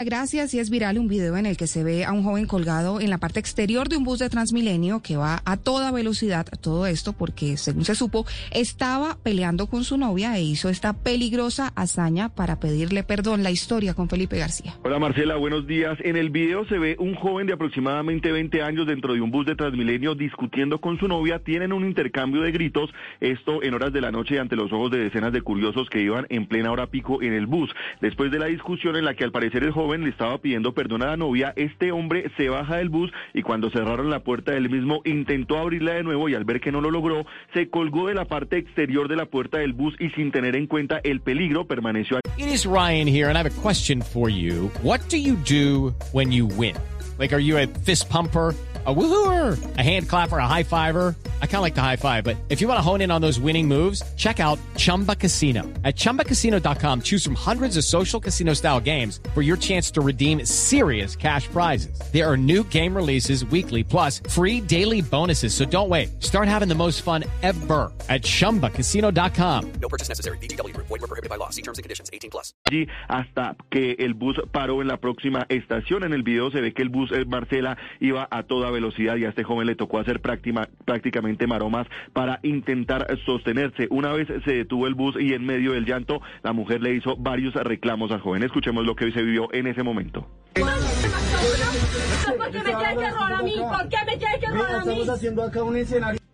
Gracias, y es viral un video en el que se ve a un joven colgado en la parte exterior de un bus de Transmilenio que va a toda velocidad. Todo esto porque, según se supo, estaba peleando con su novia e hizo esta peligrosa hazaña para pedirle perdón. La historia con Felipe García. Hola Marcela, buenos días. En el video se ve un joven de aproximadamente 20 años dentro de un bus de Transmilenio discutiendo con su novia. Tienen un intercambio de gritos, esto en horas de la noche ante los ojos de decenas de curiosos que iban en plena hora pico en el bus. Después de la discusión en la que al parecer el joven le estaba pidiendo perdón a la novia, este hombre se baja del bus y cuando cerraron la puerta él mismo intentó abrirla de nuevo y al ver que no lo logró, se colgó de la parte exterior de la puerta del bus y sin tener en cuenta el peligro permaneció It is Ryan here and I have a question for you. What do you do when you win? Like are you a fist pumper? A woohooer, a hand clapper, a high fiver. I kind of like the high five, but if you want to hone in on those winning moves, check out Chumba Casino. At chumbacasino.com, choose from hundreds of social casino style games for your chance to redeem serious cash prizes. There are new game releases weekly, plus free daily bonuses. So don't wait. Start having the most fun ever at chumbacasino.com. No purchase necessary. BGW. Void were prohibited by law. See terms and conditions. 18 plus. hasta que el bus paró en la próxima estación. En el video se ve que el bus eh, Marcela iba a toda velocidad y a este joven le tocó hacer práctima- prácticamente maromas para intentar sostenerse. Una vez se detuvo el bus y en medio del llanto la mujer le hizo varios reclamos al joven. Escuchemos lo que se vivió en ese momento. ¿Por qué me tienes que robar a mí? ¿Por qué me tienes que robar a mí? Estamos haciendo acá un escenario.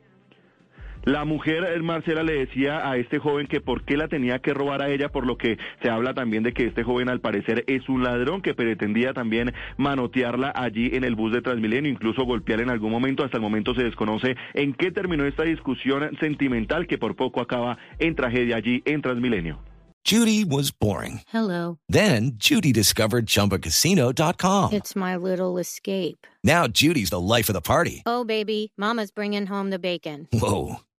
La mujer, eh, Marcela, le decía a este joven que por qué la tenía que robar a ella, por lo que se habla también de que este joven al parecer es un ladrón que pretendía también manotearla allí en el bus de Transmilenio, incluso golpear en algún momento. Hasta el momento se desconoce en qué terminó esta discusión sentimental que por poco acaba en tragedia allí en Transmilenio. Judy was boring. Hello. Then Judy discovered ChumbaCasino.com. It's my little escape. Now Judy's the life of the party. Oh, baby, Mama's bringing home the bacon. Whoa,